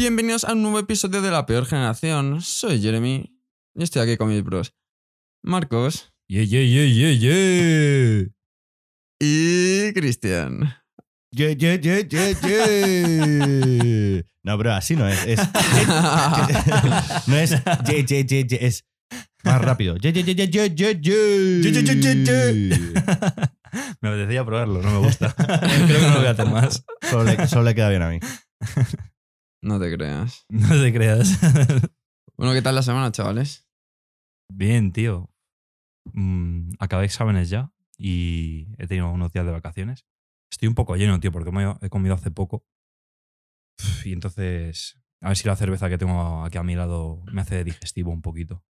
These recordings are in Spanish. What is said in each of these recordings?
Bienvenidos a un nuevo episodio de La Peor Generación. Soy Jeremy y estoy aquí con mis bros. Marcos Yeah, yeah, yeah, yeah, yeah. y Cristian. Yeah, yeah, yeah, yeah, yeah. No, bro, así no es. es no es yeah, yeah, yeah, yeah, es más rápido. Yeah, yeah, yeah, yeah, yeah, yeah. Ye, ye, ye, ye, ye. Me apetecía probarlo, no me gusta. Creo que no lo voy a hacer más. Solo le, solo le queda bien a mí. No te creas. No te creas. Bueno, ¿qué tal la semana, chavales? Bien, tío. Mm, acabé exámenes ya y he tenido unos días de vacaciones. Estoy un poco lleno, tío, porque me he comido hace poco. Y entonces, a ver si la cerveza que tengo aquí a mi lado me hace digestivo un poquito.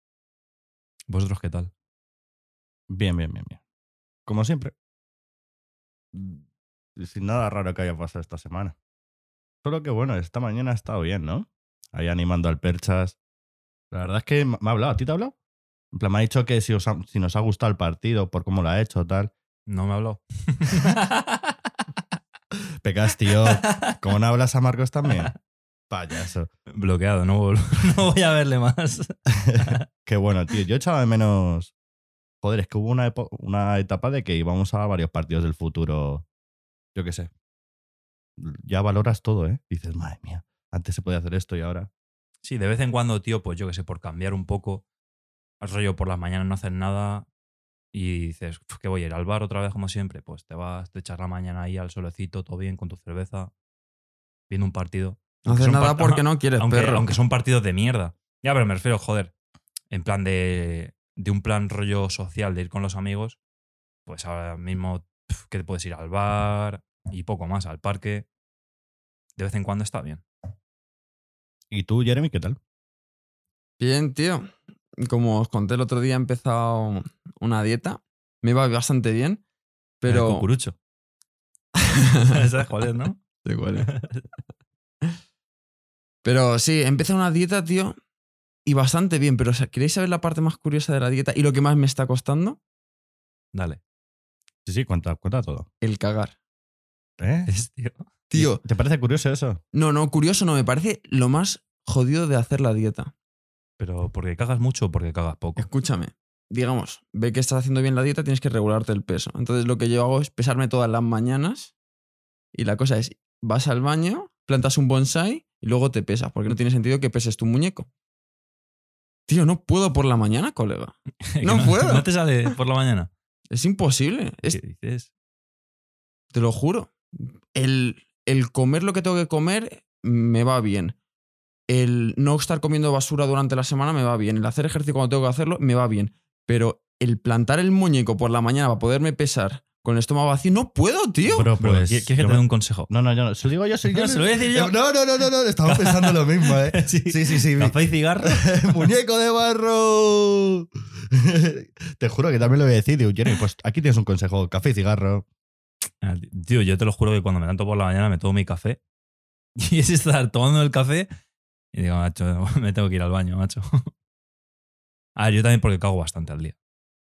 ¿Vosotros qué tal? Bien, bien, bien, bien. Como siempre. Sin nada raro que haya pasado esta semana. Solo que bueno, esta mañana ha estado bien, ¿no? Ahí animando al Perchas. La verdad es que me ha hablado. ¿A ti te ha hablado? En plan, me ha dicho que si, os ha- si nos ha gustado el partido, por cómo lo ha hecho, tal. No me habló. Pecas, tío. ¿Cómo no hablas a Marcos también? Payaso. Bloqueado, no, voy a verle más. Qué bueno, tío. Yo echaba de menos. Joder, es que hubo una, una etapa de que íbamos a varios partidos del futuro. Yo qué sé. Ya valoras todo, ¿eh? Dices, madre mía, antes se podía hacer esto y ahora. Sí, de vez en cuando, tío, pues yo que sé, por cambiar un poco, al rollo por las mañanas no hacer nada y dices, "Uf, que voy a ir al bar otra vez como siempre, pues te vas, te echas la mañana ahí al solecito, todo bien, con tu cerveza, viendo un partido. No Aunque haces son nada porque no quieres, aunque, perro. aunque son partidos de mierda. Ya, pero me refiero, joder, en plan de, de un plan rollo social de ir con los amigos, pues ahora mismo que te puedes ir al bar y poco más, al parque. De vez en cuando está bien. ¿Y tú, Jeremy, qué tal? Bien, tío. Como os conté el otro día, he empezado una dieta. Me iba bastante bien, El pero... cucurucho. ¿Sabes cuál es, no? Sí, cuál es. Pero sí, empecé una dieta, tío, y bastante bien. Pero ¿queréis saber la parte más curiosa de la dieta y lo que más me está costando? Dale. Sí, sí, cuenta, cuenta todo. El cagar. ¿Eh? Tío. Tío, ¿Te parece curioso eso? no, no, curioso no, me parece lo más jodido de hacer la dieta. Pero porque cagas mucho o porque cagas poco. Escúchame, digamos, ve que estás haciendo bien la dieta, tienes que regularte el peso. Entonces lo que yo hago es pesarme todas las mañanas y la cosa es, vas al baño, plantas un bonsai y luego te pesas, porque no tiene sentido que peses tu muñeco. Tío, no puedo por la mañana, colega. No puedo. ¿No te sale por la mañana? Es imposible. Es- ¿Qué dices? te lo juro. El, el comer lo que tengo que comer me va bien. El no estar comiendo basura durante la semana me va bien. El hacer ejercicio cuando tengo que hacerlo me va bien. Pero el plantar el muñeco por la mañana para poderme pesar con el estómago vacío, no puedo, tío. Pues, ¿Quieres que te yo dé un consejo? No, no, yo no. Se lo digo yo, se lo digo No, se lo voy a decir yo. No, no, no, no, no. Estaba pensando lo mismo, ¿eh? Sí. Sí, sí, sí. Café y cigarro. ¡Muñeco de barro! Te juro que también lo voy a decir. Digo, Jeremy, pues aquí tienes un consejo. Café y cigarro. Ah, Tío, yo te lo juro que cuando me levanto por la mañana me tomo mi café. Y es estar tomando el café y digo, macho, me tengo que ir al baño, macho. A ver, yo también porque cago bastante al día.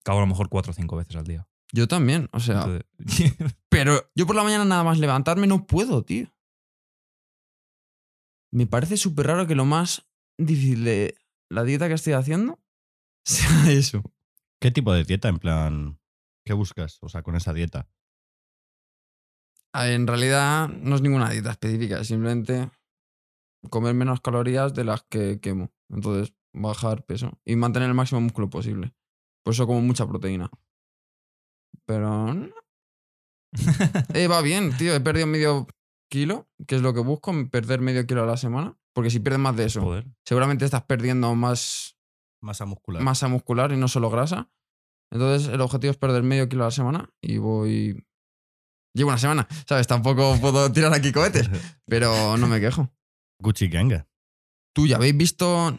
Cago a lo mejor cuatro o cinco veces al día. Yo también, o sea. Entonces- Pero yo por la mañana nada más levantarme no puedo, tío. Me parece súper raro que lo más difícil de la dieta que estoy haciendo sea eso. ¿Qué tipo de dieta? En plan, ¿qué buscas? O sea, con esa dieta. En realidad no es ninguna dieta específica, es simplemente comer menos calorías de las que quemo. Entonces, bajar peso y mantener el máximo músculo posible. Por eso como mucha proteína. Pero... no. Eh, va bien, tío. He perdido medio kilo, que es lo que busco, perder medio kilo a la semana. Porque si pierdes más de eso, Joder. seguramente estás perdiendo más Masa muscular. masa muscular y no solo grasa. Entonces, el objetivo es perder medio kilo a la semana y voy. Llevo una semana, ¿sabes? Tampoco puedo tirar aquí cohetes, pero no me quejo. Gucci Ganga. ¿Tú ya habéis visto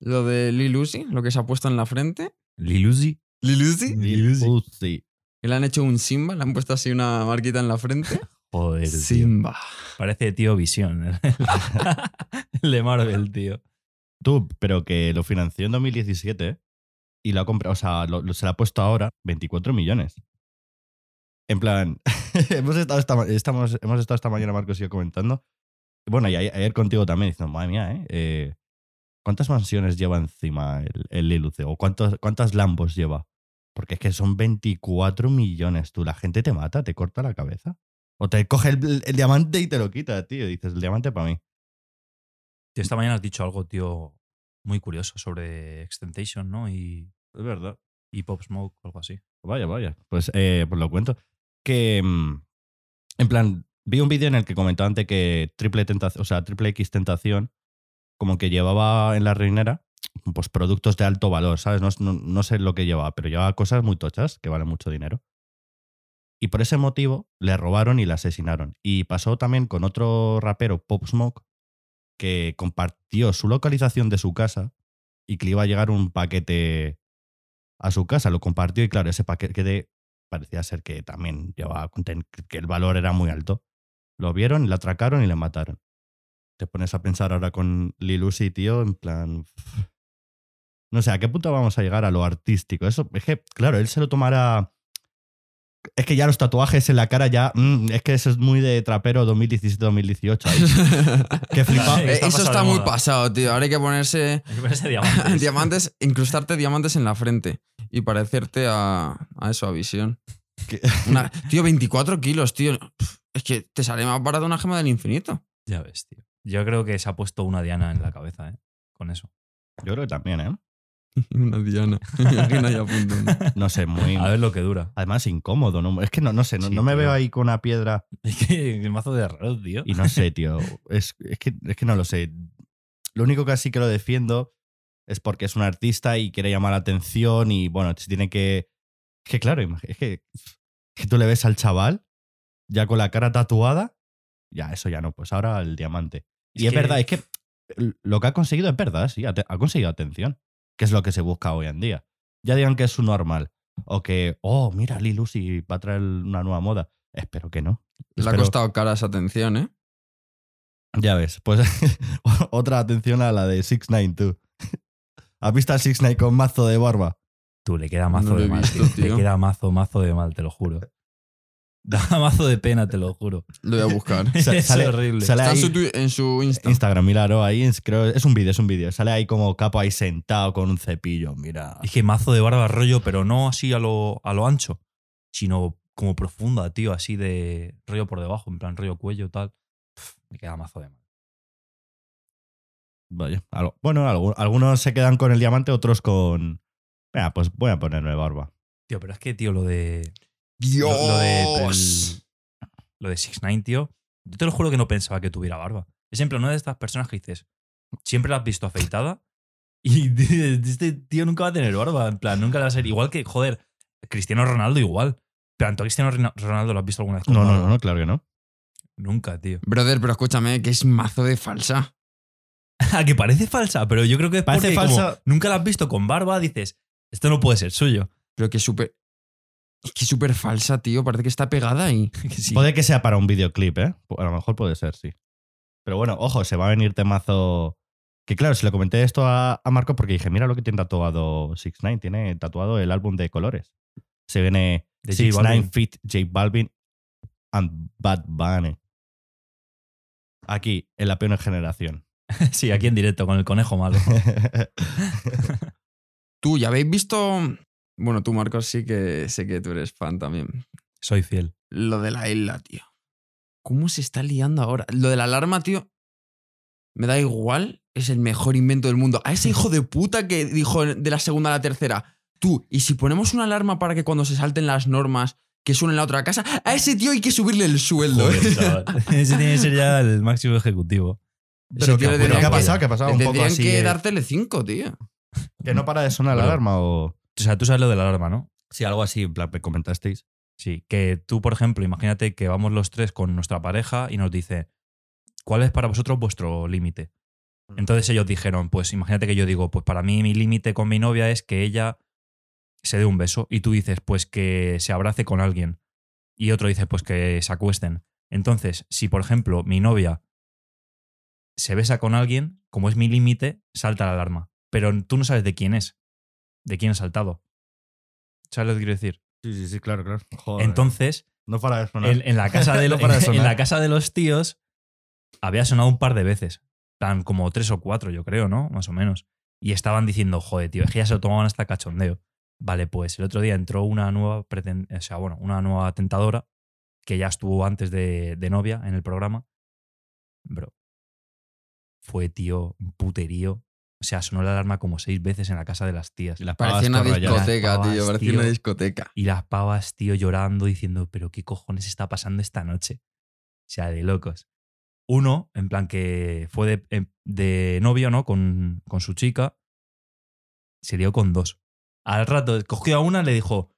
lo de Lil Uzi? Lo que se ha puesto en la frente. Lilusi. ¿Lil Uzi? Lil Uzi. Que le han hecho un Simba, le han puesto así una marquita en la frente. Joder, tío. Simba. Parece tío Visión. El de Marvel, tío. Tú, pero que lo financió en 2017 ¿eh? y lo ha comprado, o sea, lo- lo- se lo ha puesto ahora 24 millones. En plan, hemos, estado esta, estamos, hemos estado esta mañana, Marcos y yo comentando, Bueno, y ayer, ayer contigo también diciendo, madre mía, ¿eh? Eh, ¿Cuántas mansiones lleva encima el, el Liluce? ¿O cuántos, cuántas Lambos lleva? Porque es que son 24 millones, tú. La gente te mata, te corta la cabeza. O te coge el, el diamante y te lo quita, tío. Y dices, el diamante para mí. Tío, esta mañana has dicho algo, tío, muy curioso sobre Extentation, ¿no? Y, Es verdad. y Pop Smoke algo así. Vaya, vaya. Pues, eh, pues lo cuento. Mm, en plan, vi un vídeo en el que comentaba antes que Triple Tentación, o sea, Triple X Tentación, como que llevaba en la reinera, pues productos de alto valor, ¿sabes? No, no- no sé lo que llevaba, pero llevaba cosas muy tochas que valen mucho dinero. Y por ese motivo le robaron y le asesinaron. Y pasó también con otro rapero, Pop Smoke, que compartió su localización de su casa y que le iba a llegar un paquete a su casa. Lo compartió y claro, ese paquete parecía ser que también llevaba que el valor era muy alto. Lo vieron, le atracaron y le mataron. Te pones a pensar ahora con Lil Uzi, tío, en plan... No sé, ¿a qué punto vamos a llegar a lo artístico? Eso, es que, claro, él se lo tomará... Es que ya los tatuajes en la cara ya... mm, es que eso es muy de trapero 2017-2018. ahí. Qué flipado. Eh, Está Eso está muy pasado, tío. Ahora hay que ponerse Hay que ponerse diamantes. diamantes, incrustarte diamantes en la frente y parecerte a, a eso, a visión. Una- tío, 24 kilos, tío. Es que te sale más barato una gema del infinito. Ya ves, tío. Yo creo que se ha puesto una diana en la cabeza, ¿eh? Con eso. Yo creo que también, ¿eh? Una diana. No sé, muy... A ver lo que dura. Además, incómodo, ¿no? Es que no, no sé, no, Sí, no me tío. veo ahí con una piedra Es que el mazo de raro, tío. y no sé, tío. Es, es, que, es que no lo sé. Lo único que así que lo defiendo es porque es un artista y quiere llamar la atención y, bueno, tiene que... Es que, claro, es que, es que tú le ves al chaval ya con la cara tatuada, ya, eso ya no, pues ahora el diamante. Y Es es, que- verdad, es que lo que ha conseguido es verdad, sí, ha, conseguido atención, que es lo que se busca hoy en día. Ya digan que es su normal, o que, oh, mira, Lil Uzi va a traer una nueva moda. Espero que no. Le ha costado cara esa atención, ¿eh? Ya ves, pues otra atención a la de 6ix9ine, tú. ¿Has visto al 6ix9ine con mazo de barba? Tú, le queda mazo No de mal. visto, tío. Le queda mazo, mazo de mal, te lo juro. Da mazo de pena, te lo juro. Lo voy a buscar. Es sale- horrible. sale Está en ahí- su, twi- en su Insta. Instagram, míralo ahí, es, creo, es un vídeo, es un vídeo. Sale ahí como capo ahí sentado con un cepillo, mira. Es que mazo de barba rollo, pero no así a lo, a lo ancho, sino como profunda, tío, así de rollo por debajo, en plan rollo cuello tal. Pff, me queda mazo de mal. Vaya. algo- Bueno, algu- algunos se quedan con el diamante, otros con... Venga, pues voy a ponerme barba. Tío, pero es que, tío, lo de. ¡Dios! Lo, lo de. el- lo de 6ix9ine, tío. Yo te lo juro que no pensaba que tuviera barba. Es en plan una de estas personas que dices, siempre la has visto afeitada y dices, este tío nunca va a tener barba. En plan, nunca la va a ser. Igual que, joder, Cristiano Ronaldo igual. Pero ¿tú a Cristiano Ronaldo lo has visto alguna vez No, no, no, no, claro que no. Nunca, tío. Brother, pero escúchame, que es mazo de falsa. A que parece falsa, pero yo creo que es Parece porque como falsa. nunca la has visto con barba, dices, esto no puede ser suyo. Pero que es súper. Es que es súper falsa, tío. Parece que está pegada ahí. Que sí. Puede que sea para un videoclip, ¿eh? A lo mejor puede ser, sí. Pero bueno, ojo, se va a venir temazo... Que claro, se le comenté esto a, a Marco porque dije, mira lo que tiene tatuado 6 9 tiene tatuado el álbum de colores. Se viene De J 6 9 Balvin. Fit J Balvin and Bad Bunny. Aquí, en la peor generación. Sí, aquí en directo, con el conejo malo. Tú, ¿ya habéis visto? Bueno, tú, Marcos, sí que sé que tú eres fan también. Soy fiel. Lo de la isla, tío. ¿Cómo se está liando ahora? Lo de la alarma, tío. Me da igual. Es el mejor invento del mundo. A ese hijo de puta que dijo de la segunda a la tercera. Tú, ¿y si ponemos una alarma para que cuando se salten las normas que suene en la otra casa? A ese tío hay que subirle el sueldo. Joder, ¿eh? Ese tiene que ser ya el máximo ejecutivo. Pero, ¿qué, pero ¿qué ha pasado? ¿Qué ha pasado? Un poco así. que dar Tele5, tío. que no para de sonar la alarma o. O sea, tú sabes lo de la alarma, ¿no? Sí, algo así, en plan, me comentasteis. Sí, que tú, por ejemplo, imagínate que vamos los tres con nuestra pareja y nos dice, ¿cuál es para vosotros vuestro límite? Entonces ellos dijeron, pues imagínate que yo digo, pues para mí mi límite con mi novia es que ella se dé un beso y tú dices, pues que se abrace con alguien y otro dice, pues que se acuesten. Entonces, si por ejemplo mi novia se besa con alguien, como es mi límite, salta la alarma. Pero tú no sabes de quién es, de quién ha saltado. ¿Sabes lo que quiero decir? Sí, sí, sí, claro, claro. Joder. Entonces, no para de sonar. en, en la casa de No lo- para de en, la casa de los tíos, había sonado un par de veces. Tan como tres o cuatro, yo creo, ¿no? Más o menos. Y estaban diciendo, joder, tío, es que ya se lo tomaban hasta cachondeo. Vale, pues el otro día entró una nueva, o sea, bueno, una nueva tentadora que ya estuvo antes de, de novia en el programa. Bro. Fue, tío, un puterío. O sea, sonó la alarma como seis veces en la casa de las tías. Y las Parecía una discoteca, Pavas, tío. Parecía una discoteca. Y las pavas, tío, llorando, diciendo, pero ¿qué cojones está pasando esta noche? O sea, de locos. Uno, en plan que fue de, em- de novio, ¿no? Con, con su chica. Se dio con dos. Al rato cogió a una y le dijo,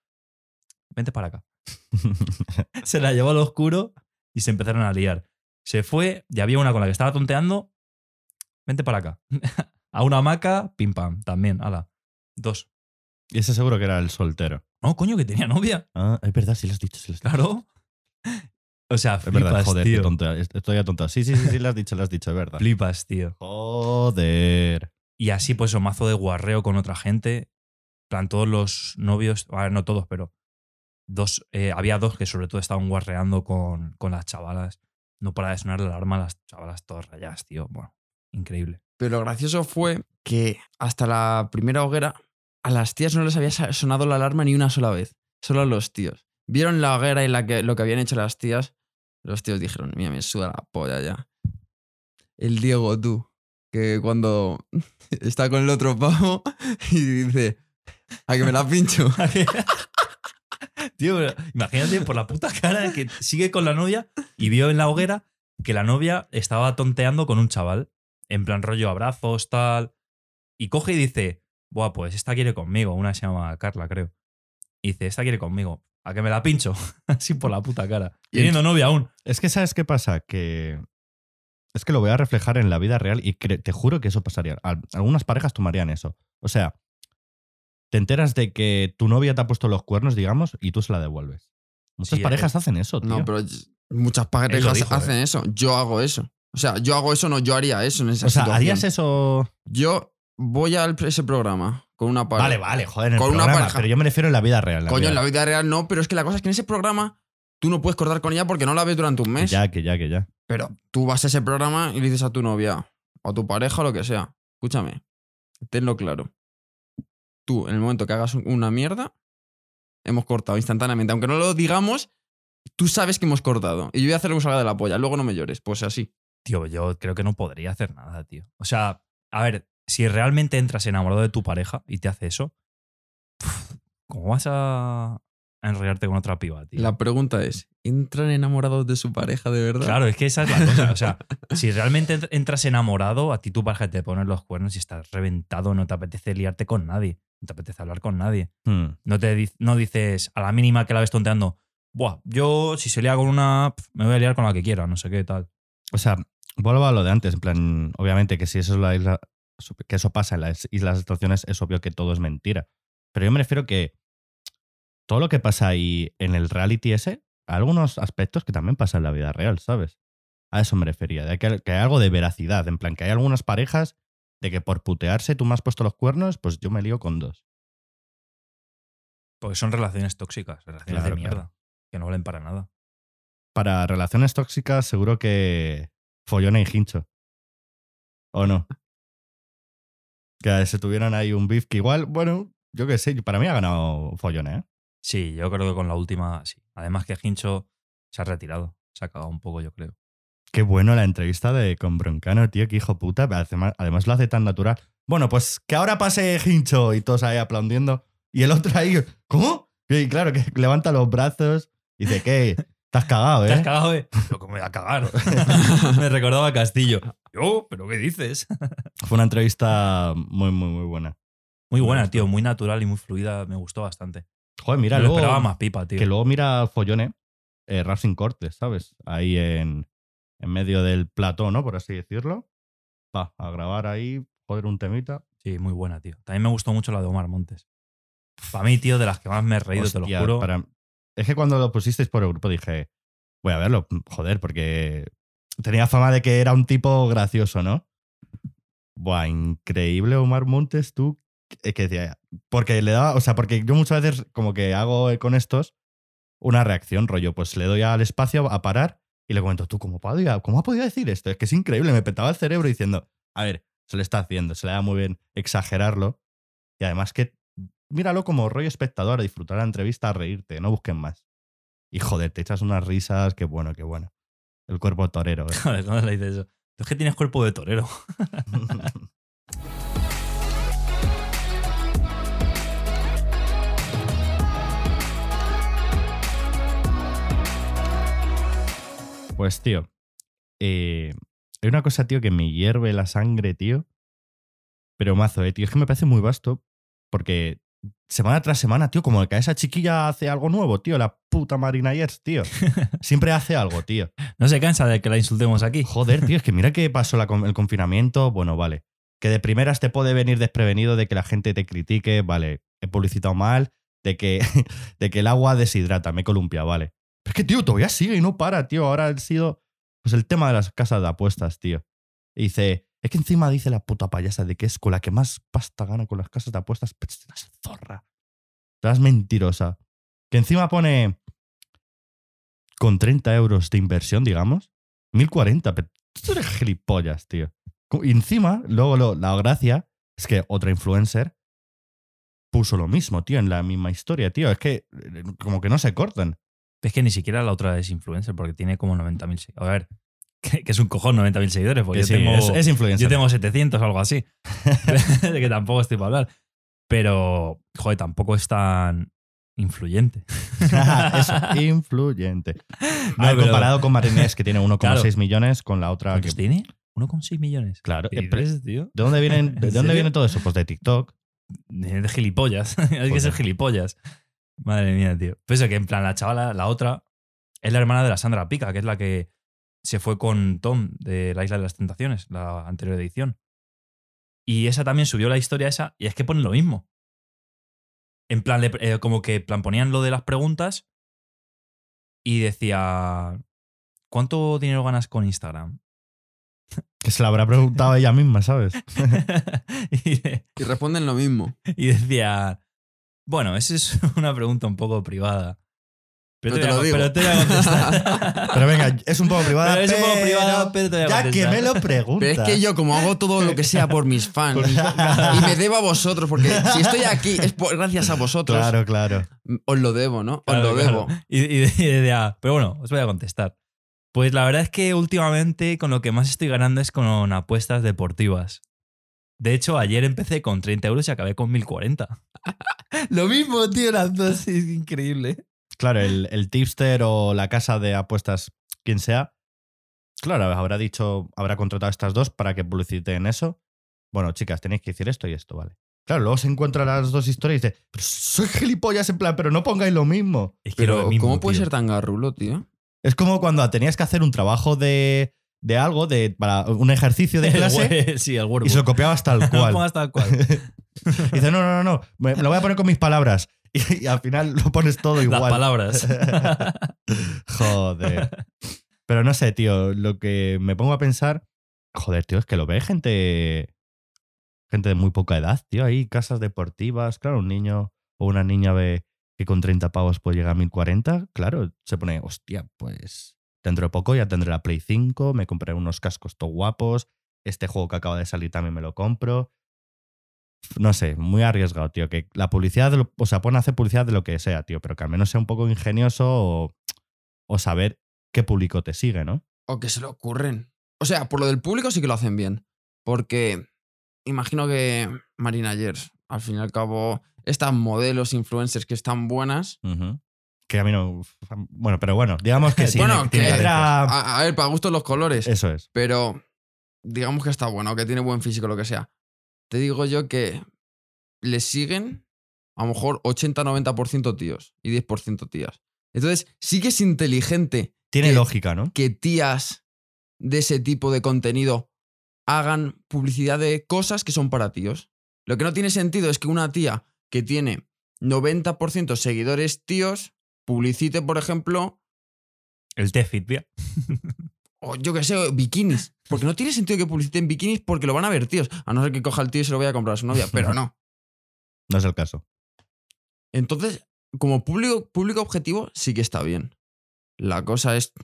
vente para acá. se la llevó al oscuro y se empezaron a liar. Se fue y había una con la que estaba tonteando. Vente para acá. a una hamaca, pim pam, también, ala. Dos. Y ese seguro que era el soltero. No, coño, que tenía novia. Ah, es verdad, sí lo has dicho. Sí lo has dicho. Claro. O sea, Es verdad, flipas, joder, qué tío. Estoy atontado. Sí, sí, sí, sí, lo has dicho, lo has dicho, es verdad. Flipas, tío. Joder. Y así, pues, un mazo de guarreo con otra gente. En plan, todos los novios, a no todos, pero dos, eh, había dos que sobre todo estaban guarreando con, con las chavalas. No para de sonar la alarma, las chavalas todas rayadas, tío. Bueno, increíble. Pero lo gracioso fue que hasta la primera hoguera a las tías no les había sonado la alarma ni una sola vez. Solo a los tíos. Vieron la hoguera y la que, lo que habían hecho las tías. Los tíos dijeron, mira, me suda la polla ya. El Diego, tú. Que cuando está con el otro pavo y dice, a que me la pincho. tío, imagínate por la puta cara que sigue con la novia y vio en la hoguera que la novia estaba tonteando con un chaval. En plan rollo abrazos, tal. Y coge y dice, Buah, pues esta quiere conmigo. Una se llama Carla, creo. Y dice, esta quiere conmigo. ¿A que me la pincho? Así por la puta cara. Y Teniendo novia aún. Es que, ¿sabes qué pasa? Que. Es que lo voy a reflejar en la vida real y te juro que eso pasaría. Al- Algunas parejas tomarían eso. O sea, te enteras de que tu novia te ha puesto los cuernos, digamos, y tú se la devuelves. Muchas Sí, parejas hacen eso, tío. No, pero muchas parejas dijo, hacen ¿eh? eso. Yo hago eso. O sea, yo hago eso, no, yo haría eso en esa o sea, situación. harías eso. Yo voy a ese programa con una pareja. Vale, vale, joder, en el Con una programa, pareja. pero yo me refiero en la vida real. Coño, en la vida real no, pero es que la cosa es que en ese programa tú no puedes cortar con ella porque no la ves durante un mes. Ya, que ya, que ya. Pero tú vas a ese programa y le dices a tu novia o a tu pareja o lo que sea. Escúchame, tenlo claro. Tú, en el momento que hagas una mierda, hemos cortado instantáneamente. Aunque no lo digamos, tú sabes que hemos cortado. Y yo voy a hacer lo que salga de la polla. Luego no me llores. Pues así. Tío, yo creo que no podría hacer nada, tío. O sea, a ver, si realmente entras enamorado de tu pareja y te hace eso, ¿cómo vas a enrollarte con otra piba, tío? La pregunta es: ¿entran enamorados de su pareja de verdad? Claro, es que esa es la cosa. O sea, si realmente ent- entras enamorado, a ti tu pareja te pone los cuernos y estás reventado, no te apetece liarte con nadie, no te apetece hablar con nadie. Hmm. No, te, no dices a la mínima que la ves tonteando, Buah, yo si se lía con una, me voy a liar con la que quiera, no sé qué tal. O sea, vuelvo a lo de antes. En plan, obviamente que si eso es la isla. Que eso pasa en las islas de estaciones, es obvio que todo es mentira. Pero yo me refiero que todo lo que pasa ahí en el reality ese, hay algunos aspectos que también pasan en la vida real, ¿sabes? A eso me refería, de que, que hay algo de veracidad. En plan, que hay algunas parejas de que por putearse tú me has puesto los cuernos, pues yo me lío con dos. Porque son relaciones tóxicas, relaciones Claro, de mierda, claro. que no valen para nada. Para relaciones tóxicas, seguro que follona y hincho. ¿O no? Que se tuvieran ahí un beef que igual, bueno, yo qué sé, para mí ha ganado follone, ¿eh? Sí, yo creo que con la última, sí. Además que Hincho se ha retirado, se ha cagado un poco, yo creo. Qué bueno la entrevista de con Broncano, tío, que hijo puta. Además, además lo hace tan natural. Bueno, pues que ahora pase Hincho y todos ahí aplaudiendo. Y el otro ahí, ¿cómo? Y claro, que levanta los brazos y dice, ¿qué? Te has cagado, ¿Te has ¿eh? cagado, eh? Pero ¿cómo me voy a cagar? me recordaba a Castillo. Yo, ¿pero qué dices? Fue una entrevista muy, muy, muy buena. Muy buena, tío, muy natural y muy fluida, me gustó bastante. Joder, mira, Me lo luego, esperaba más pipa, tío. que luego mira Follone, eh, rap sin cortes, ¿sabes? Ahí en, en medio del plató, ¿no? Por así decirlo. Va, a grabar ahí, joder, un temita. Sí, muy buena, tío. También me gustó mucho la de Omar Montes. Para mí, tío, de las que más me he reído, te lo juro. para- Es que cuando lo pusisteis por el grupo dije, voy a verlo, joder, porque tenía fama de que era un tipo gracioso, ¿no? Buah, increíble Omar Montes, tú, que que decía, porque le daba, o sea, porque yo muchas veces como que hago con estos una reacción, rollo, pues le doy al espacio a parar Y le comento, ¿tú cómo, podía, cómo ha podido decir esto? Es que es increíble. Me petaba el cerebro diciendo, a ver, se le está haciendo, se le da muy bien exagerarlo. Y además que míralo como rollo espectador, a disfrutar la entrevista, a reírte, no busquen más. Y joder, te echas unas risas, qué bueno, qué bueno. El cuerpo torero. ¿eh? Joder, ¿cómo le dices eso? Es que tienes cuerpo de torero. Pues, tío, eh, hay una cosa, tío, que me hierve la sangre, tío. Pero mazo, eh, tío. Es que me parece muy vasto. Porque semana tras semana, tío, como que esa chiquilla hace algo nuevo, tío. La puta Marina Yers, tío. Siempre hace algo, tío. No se cansa de que la insultemos aquí. Joder, tío, es que mira que pasó la el confinamiento. Bueno, vale. Que de primeras te puede venir desprevenido de que la gente te critique, vale. He publicitado mal. De que, de que el agua deshidrata, me columpia, vale. Pero es que, tío, todavía sigue y no para, tío. Ahora ha sido pues el tema de las casas de apuestas, tío. Y dice, es que encima dice la puta payasa de que es con la que más pasta gana con las casas de apuestas. Pero es zorra. Es mentirosa. Que encima pone con 30 euros de inversión, digamos. 1040, pero tú eres gilipollas, tío. Y encima, luego lo- la gracia es que otra influencer puso lo mismo, tío, en la misma historia, tío. Es que eh, como que no se cortan. Es que ni siquiera la otra es influencer porque tiene como 90.000 seguidores. A ver, que, que es un cojón 90.000 seguidores. Porque Que yo, sí, tengo, es, es influencer. yo tengo 700 o algo así. de que tampoco estoy para hablar. Pero, joder, tampoco es tan influyente. Eso, influyente. No, A ver, pero- comparado con Marinés, que tiene 1,6 Claro. millones, con la otra que... ¿Cuántos tiene? 1,6 millones. Claro. ¿De dónde, vienen, ¿En ¿De dónde viene todo eso? Pues de TikTok. De, de gilipollas. Hay que Pues ser gilipollas. Madre mía, tío. Pues eso, que en plan, la chavala, la otra, es la hermana de la Sandra Pica, que es la que se fue con Tom de la Isla de las Tentaciones, la anterior edición. Y esa también subió la historia esa, y es que ponen lo mismo. En plan, eh, como que plan, ponían lo de las preguntas y decía, ¿cuánto dinero ganas con Instagram? Que se la habrá preguntado ella misma, ¿sabes? y, de- Y responden lo mismo. y decía, bueno, esa es una pregunta un poco privada. Pero, Pero te lo digo. pero te voy a contestar. Pero venga, es un poco privada. Pero es un poco privada, pero te voy a Ya que contestar. me lo preguntas. Pero es que yo, como hago todo lo que sea por mis fans, y me debo a vosotros, porque si estoy aquí es por- gracias a vosotros, Claro, claro. os lo debo, ¿no? Os lo claro. debo. Y, y- y decía, pero bueno, os voy a contestar. Pues la verdad es que últimamente con lo que más estoy ganando es con apuestas deportivas. De hecho, ayer empecé con 30 euros y acabé con 1040. lo mismo, tío, las dos. Es increíble. Claro, el, el tipster o la casa de apuestas, quien sea, claro, habrá dicho, habrá contratado a estas dos para que publiciten eso. Bueno, chicas, tenéis que decir esto y esto, vale. Claro, luego se encuentran las dos historias y dice, pero soy gilipollas en plan, pero no pongáis lo mismo. Es que lo Pero, mismo, ¿cómo puede tío. ser tan garrulo, tío? Es como cuando tenías que hacer un trabajo de, de algo, de, para un ejercicio de clase, sí, el huervo. y se lo copiabas tal cual. tal cual. Y dice, no, no, no, no, me, me lo voy a poner con mis palabras. Y, y al final lo pones todo Las igual. palabras. Joder. Pero no sé, tío, lo que me pongo a pensar, joder, tío, es que lo ve gente gente de muy poca edad, tío, ahí casas deportivas, claro, un niño o una niña ve que con 30 pavos puede llegar a 1040, claro, se pone, hostia, pues dentro de poco ya tendré la Play 5, me compraré unos cascos todo guapos, este juego que acaba de salir también me lo compro. No sé, muy arriesgado, tío. Que la publicidad, de lo- o sea, pueden hacer publicidad de lo que sea, tío, pero que al menos sea un poco ingenioso o, o saber qué público te sigue, ¿no? O que se le ocurren. O sea, por lo del público sí que lo hacen bien. Porque imagino que Marina Yers, al fin y al cabo, estas modelos, influencers que están buenas. Que a mí no. Bueno, pero bueno, digamos que sí. bueno, que- letra- A, a ver, para gustos los colores. Eso es. Pero digamos que está bueno, que tiene buen físico, lo que sea. Te digo yo que le siguen a lo mejor 80-90% tíos y 10% tías. Entonces, sí que es inteligente Tiene que- lógica, ¿no? que tías de ese tipo de contenido hagan publicidad de cosas que son para tíos. Lo que no tiene sentido es que una tía que tiene 90% seguidores tíos publicite, por ejemplo, El Tefit, tío. o yo qué sé, bikinis. Porque no tiene sentido que publiciten bikinis porque lo van a ver tíos. A no ser que coja el tío y se lo vaya a comprar a su novia, pero no. No es el caso. Entonces, como público, público objetivo, sí que está bien. La cosa es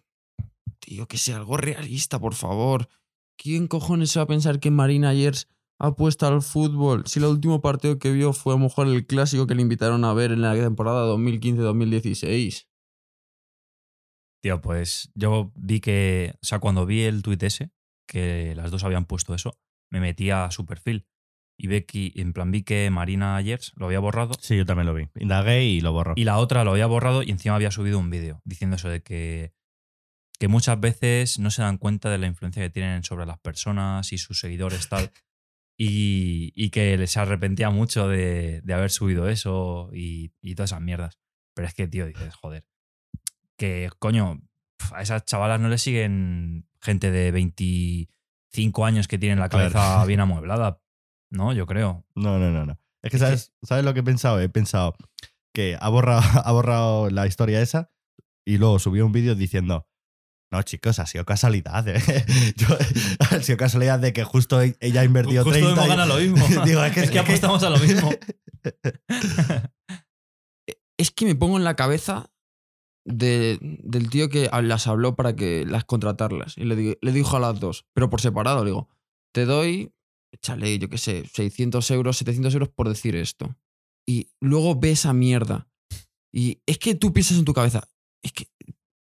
tío, que sea algo realista, por favor. ¿Quién cojones se va a pensar que Marina Ayers apuesta al fútbol? Si el último partido que vio fue a lo mejor el clásico que le invitaron a ver en la temporada 2015-2016. Tío, pues yo vi que, o sea, cuando vi el tuit ese, que las dos habían puesto eso, me metí a su perfil y ve que, en plan, vi que Marina Ayers lo había borrado Sí, yo también lo vi. Indagué y lo borro. y la otra lo había borrado y encima había subido un vídeo diciendo eso de que, que muchas veces no se dan cuenta de la influencia que tienen sobre las personas y sus seguidores tal. Y, y que se arrepentía mucho de, de haber subido eso y, y todas esas mierdas. Pero es que, tío, dices, joder, que coño, a esas chavalas no le siguen gente de 25 años que tienen la Claro. cabeza bien amueblada, ¿no? Yo creo. No, no, no, no. Es que Es que- ¿sabes, ¿sabes lo que he pensado? He pensado que ha borrado, ha borrado la historia esa y luego subió un vídeo diciendo, no, chicos, ha sido casualidad. ¿eh? Yo- ha sido casualidad de que justo e- ella ha invertido Justo 30 hemos y- ganado lo mismo. Digo, es que, apostamos a lo mismo. Es que me pongo en la cabeza de- del tío que las habló para que las contratarlas. Y le, di- le dijo a las dos, pero por separado, le digo, te doy, échale, yo qué sé, 600 euros, 700 euros por decir esto. Y luego ve esa mierda. Y es que tú piensas en tu cabeza, es que,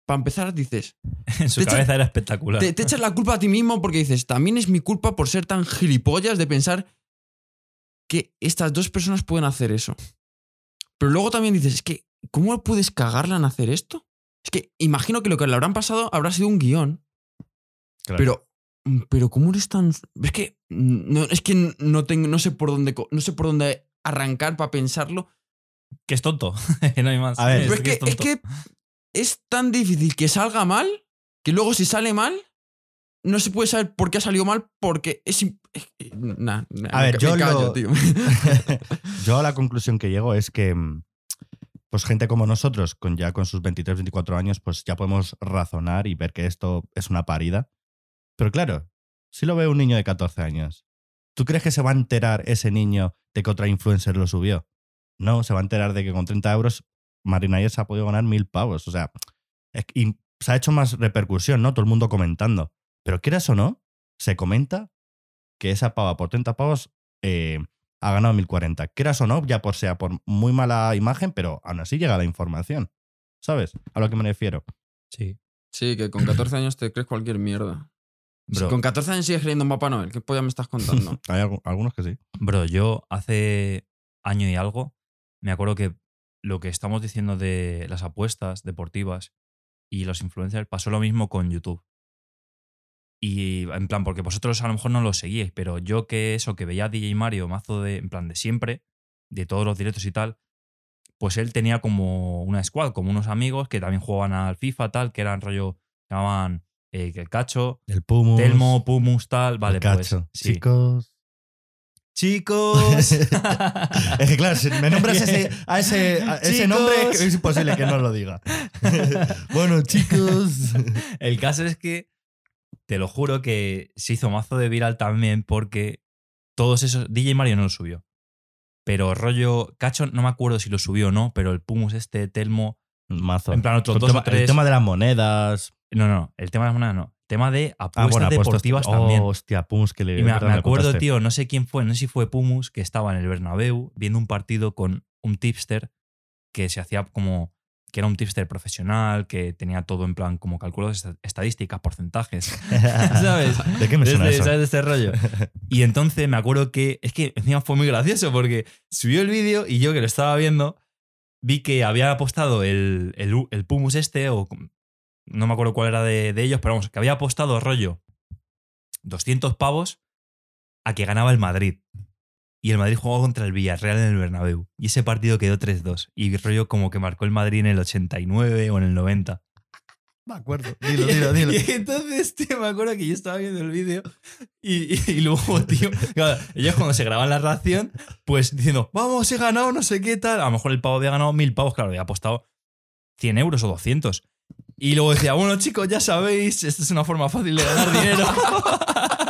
para empezar, dices, En su cabeza era espectacular. te, te echas la culpa a ti mismo porque dices, también es mi culpa por ser tan gilipollas de pensar que estas dos personas pueden hacer eso. Pero luego también dices, es que, ¿cómo puedes cagarla en hacer esto? Es que imagino que lo que le habrán pasado habrá sido un guion. Claro. Pero, pero ¿cómo eres tan...? Es que no, es que no, tengo, no, sé por dónde, no sé por dónde arrancar para pensarlo. Que es tonto. que no hay más. A ver, Pero es que, es que es tan difícil que salga mal que luego si sale mal no se puede saber por qué ha salido mal porque es... nah, nah, A me ver, yo me callo, lo- tío. Yo a la conclusión que llego es que mm, pues gente como nosotros, con ya con sus 23, 24 años, pues ya podemos razonar y ver que esto es una parida. Pero claro, si lo ve un niño de 14 años, ¿tú crees que se va a enterar ese niño de que otra influencer lo subió? No, se va a enterar de que con 30 euros Marina Ayers ha podido ganar mil pavos. O sea, se ha hecho más repercusión, ¿no? Todo el mundo comentando. Pero quieras o no, se comenta que esa pava por 30 pavos eh, ha ganado 1040. Quieras o no, ya por sea por muy mala imagen, pero aún así llega la información. ¿Sabes? A lo que me refiero. Sí. Sí, que con 14 años te crees cualquier mierda. Si con 14 años sigues creyendo en Papá Noel, ¿qué polla me estás contando? Hay algu- algunos que sí. bro, yo hace año y algo me acuerdo que lo que estamos diciendo de las apuestas deportivas y los influencers pasó lo mismo con YouTube. Y en plan, porque vosotros a lo mejor no lo seguíais, pero yo que eso, que veía a DJ Mario mazo de, en plan, de siempre, de todos los directos y tal, pues él tenía como una squad, como unos amigos que también jugaban al FIFA, tal, que eran rollo, llamaban eh, el Cacho, El Pumus. Telmo, Pumus, tal, el vale, pues. Cacho. sí. Chicos. Chicos. es que claro, si me nombras ese- a ese, a ese nombre, es imposible que no lo diga. bueno, chicos. El caso es que te lo juro que se hizo mazo de viral también porque todos esos. DJ Mario no lo subió. Pero rollo. Cacho, no me acuerdo si lo subió o no, pero el Pumus este, Telmo. Mazo. En plan, otros El dos tema, o tres. El tema de las monedas. No, no, el tema de las monedas no. El tema de Ah, apuestas deportivas oh, también. hostia, Pumus, que le Y me, acuerdo, tío, no sé quién fue, no sé si fue Pumus, que estaba en el Bernabéu viendo un partido con un tipster que se hacía como que era un tipster profesional, que tenía todo en plan como cálculos est- estadísticas, porcentajes, ¿sabes? ¿De qué me suena este- eso? ¿Sabes de este rollo? Y entonces me acuerdo que es que encima fue muy gracioso porque subió el vídeo y yo que lo estaba viendo vi que había apostado el, el, el Pumus este o no me acuerdo cuál era de, de ellos, pero vamos, que había apostado rollo 200 pavos a que ganaba el Madrid. Y el Madrid jugaba contra el Villarreal en el Bernabéu. Y ese partido quedó 3-2. Y rollo como que marcó el Madrid en el 89 o en el 90. Me acuerdo. Dilo, dilo, dilo. Y entonces, tío, me acuerdo que yo estaba viendo el vídeo y, y- y luego, tío, claro, ellos cuando se graban la reacción, pues diciendo, vamos, he ganado, no sé qué tal. A lo mejor el pavo había ganado mil pavos, claro, había apostado 100 euros o 200. Y luego decía, bueno, chicos, ya sabéis, esta es una forma fácil de ganar dinero.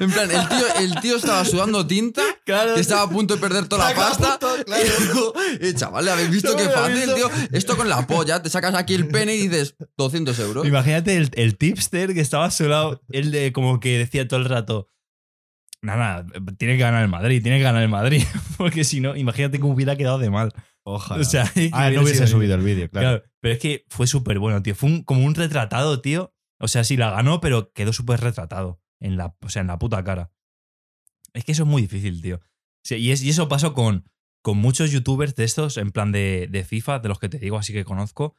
En plan, el tío, el tío estaba sudando tinta, Claro. que estaba a punto de perder toda la pasta. punto, claro. Y luego, eh, chaval, ¿habéis visto No qué fácil, visto. tío? Esto con la polla, te sacas aquí el pene y dices 200 euros. Imagínate el, el tipster que estaba a su lado, él de como que decía todo el rato, nada, tiene que ganar el Madrid, tiene que ganar el Madrid, porque si no, imagínate cómo hubiera quedado de mal. Ojalá. O sea, ah, no hubiese subido el vídeo, claro. Claro, pero es que fue súper bueno, tío. Fue un- como un retratado, tío. O sea, sí la ganó, pero quedó súper retratado. En la, o sea, en la puta cara. Es que eso es muy difícil, tío. Sí, y, es- y eso pasó con, con muchos youtubers de estos, en plan de, de FIFA, de los que te digo así que conozco.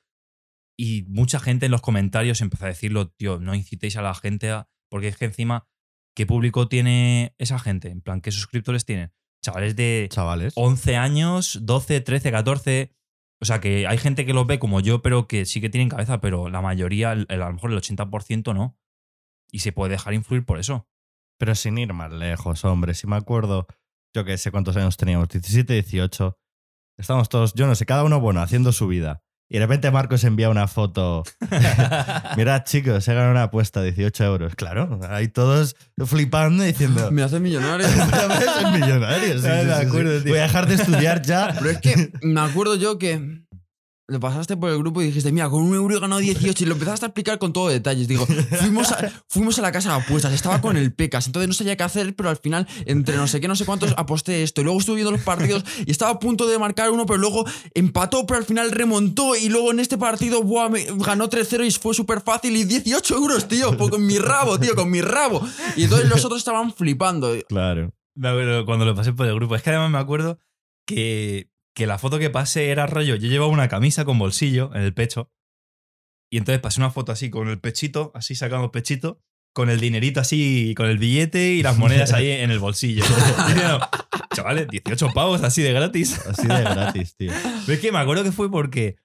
Y mucha gente en los comentarios empezó a decirlo, tío, no incitéis a la gente a. Porque es que encima, ¿qué público tiene esa gente? En plan, ¿qué suscriptores tienen? Chavales de Chavales. 11 años, 12, 13, 14. O sea, que hay gente que los ve como yo, pero que sí que tienen cabeza, pero la mayoría, el- el- a lo mejor el 80% no. Y se puede dejar influir por eso. Pero sin ir más lejos, hombre. Si me acuerdo, yo que sé cuántos años teníamos, 17, 18. Estamos todos, yo no sé, cada uno, bueno, haciendo su vida. Y de repente Marcos envía una foto. Mirad, chicos, he ganado una apuesta, 18 euros. Claro, ahí todos flipando y diciendo. Me hace millonario. Ves, es millonario. sí, sí, me sí, sí. acuerdo, tío. Voy a dejar de estudiar ya. Pero es que me acuerdo yo que lo pasaste por el grupo y dijiste, mira, con un euro he ganado 18 y lo empezaste a explicar con todo detalles. Digo, fuimos a, fuimos a la casa de apuestas, estaba con el Pecas, entonces no sabía qué hacer, pero al final, entre no sé qué, no sé cuántos, aposté esto. Y luego estuve viendo los partidos y estaba a punto de marcar uno, pero luego empató, pero al final remontó. Y luego en este partido, buah, me- ganó 3-0 y fue súper fácil. Y 18 euros, tío, fue con mi rabo, tío, con mi rabo. Y entonces los otros estaban flipando. Claro. Me acuerdo cuando lo pasé por el grupo. Es que además me acuerdo que, que la foto que pasé era rollo. Yo llevaba una camisa con bolsillo en el pecho. Y entonces pasé una foto así con el pechito, así sacando el pechito, con el dinerito así, con el billete y las monedas ahí en el bolsillo. Diciendo, chavales, 18 pavos así de gratis. Así de gratis, tío. Pero es que me acuerdo que fue porque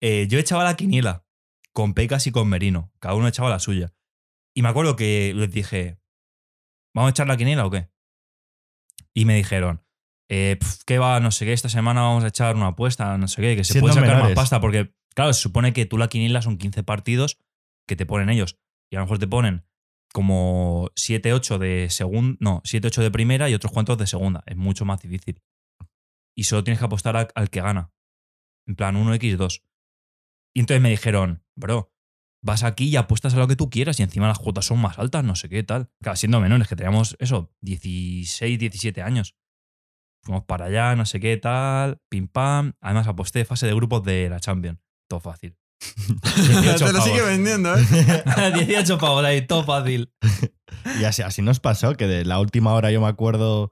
eh, yo echaba la quiniela con Pecas y con Merino. Cada uno echaba la suya. Y me acuerdo que les dije, ¿vamos a echar la quiniela o qué? Y me dijeron, eh, pf, ¿qué va? No sé qué, esta semana vamos a echar una apuesta, no sé qué, que se Siendo puede sacar menores. más pasta. Porque, claro, se supone que tú la quiniela son 15 partidos que te ponen ellos. Y a lo mejor te ponen como 7, 8 de segunda, no, 7, 8 de primera y otros cuantos de segunda. Es mucho más difícil. Y solo tienes que apostar a- al que gana. En plan 1x2. Y entonces me dijeron, bro, vas aquí y apuestas a lo que tú quieras y encima las cuotas son más altas, no sé qué tal. Claro, siendo menores, que teníamos eso, 16, 17 años. Fuimos para allá, no sé qué tal, pim pam. Además aposté fase de grupos de la Champions. Todo fácil. 18 Te lo sigue vendiendo, ¿eh? 18 pavos ahí, todo fácil. Y así, así nos pasó, que de la última hora yo me acuerdo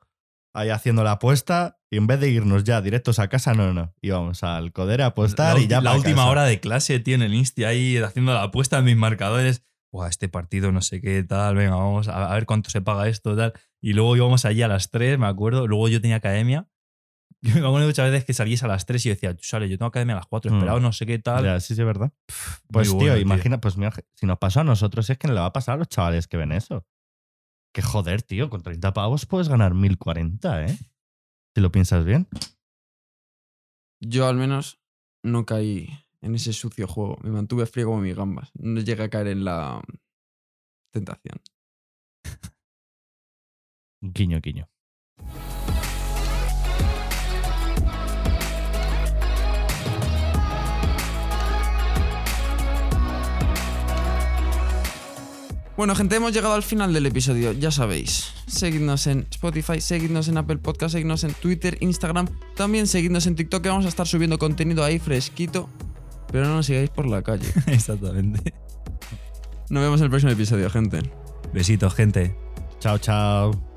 ahí haciendo la apuesta y en vez de irnos ya directos a casa, no, no, íbamos al Codere a apostar la, y ya la última casa. hora de clase, tío, en el Insti ahí haciendo la apuesta en mis marcadores. Buah, este partido no sé qué tal, venga, vamos a, a ver cuánto se paga esto, tal. Y luego íbamos allí a las 3, me acuerdo. Luego yo tenía academia. Yo me acuerdo muchas veces que salías a las 3 y yo decía, sale, yo tengo academia a las 4, Mm. esperado no sé qué tal. Ya, sí, sí, es verdad. Muy Pues, tío, bueno, imagina, pues mira, si nos pasó a nosotros, es que le va a pasar a los chavales que ven eso. Que joder, tío, con 30 pavos puedes ganar 1040, ¿eh? Si lo piensas bien. Yo al menos no caí en ese sucio juego. Me mantuve frío como mis gambas. No llegué a caer en la tentación. Guiño, guiño. Bueno, gente, hemos llegado al final del episodio. Ya sabéis, seguidnos en Spotify, seguidnos en Apple Podcast, seguidnos en Twitter, Instagram. También seguidnos en TikTok, que vamos a estar subiendo contenido ahí fresquito. Pero no nos sigáis por la calle. Exactamente. Nos vemos en el próximo episodio, gente. Besitos, gente. Chao, chao.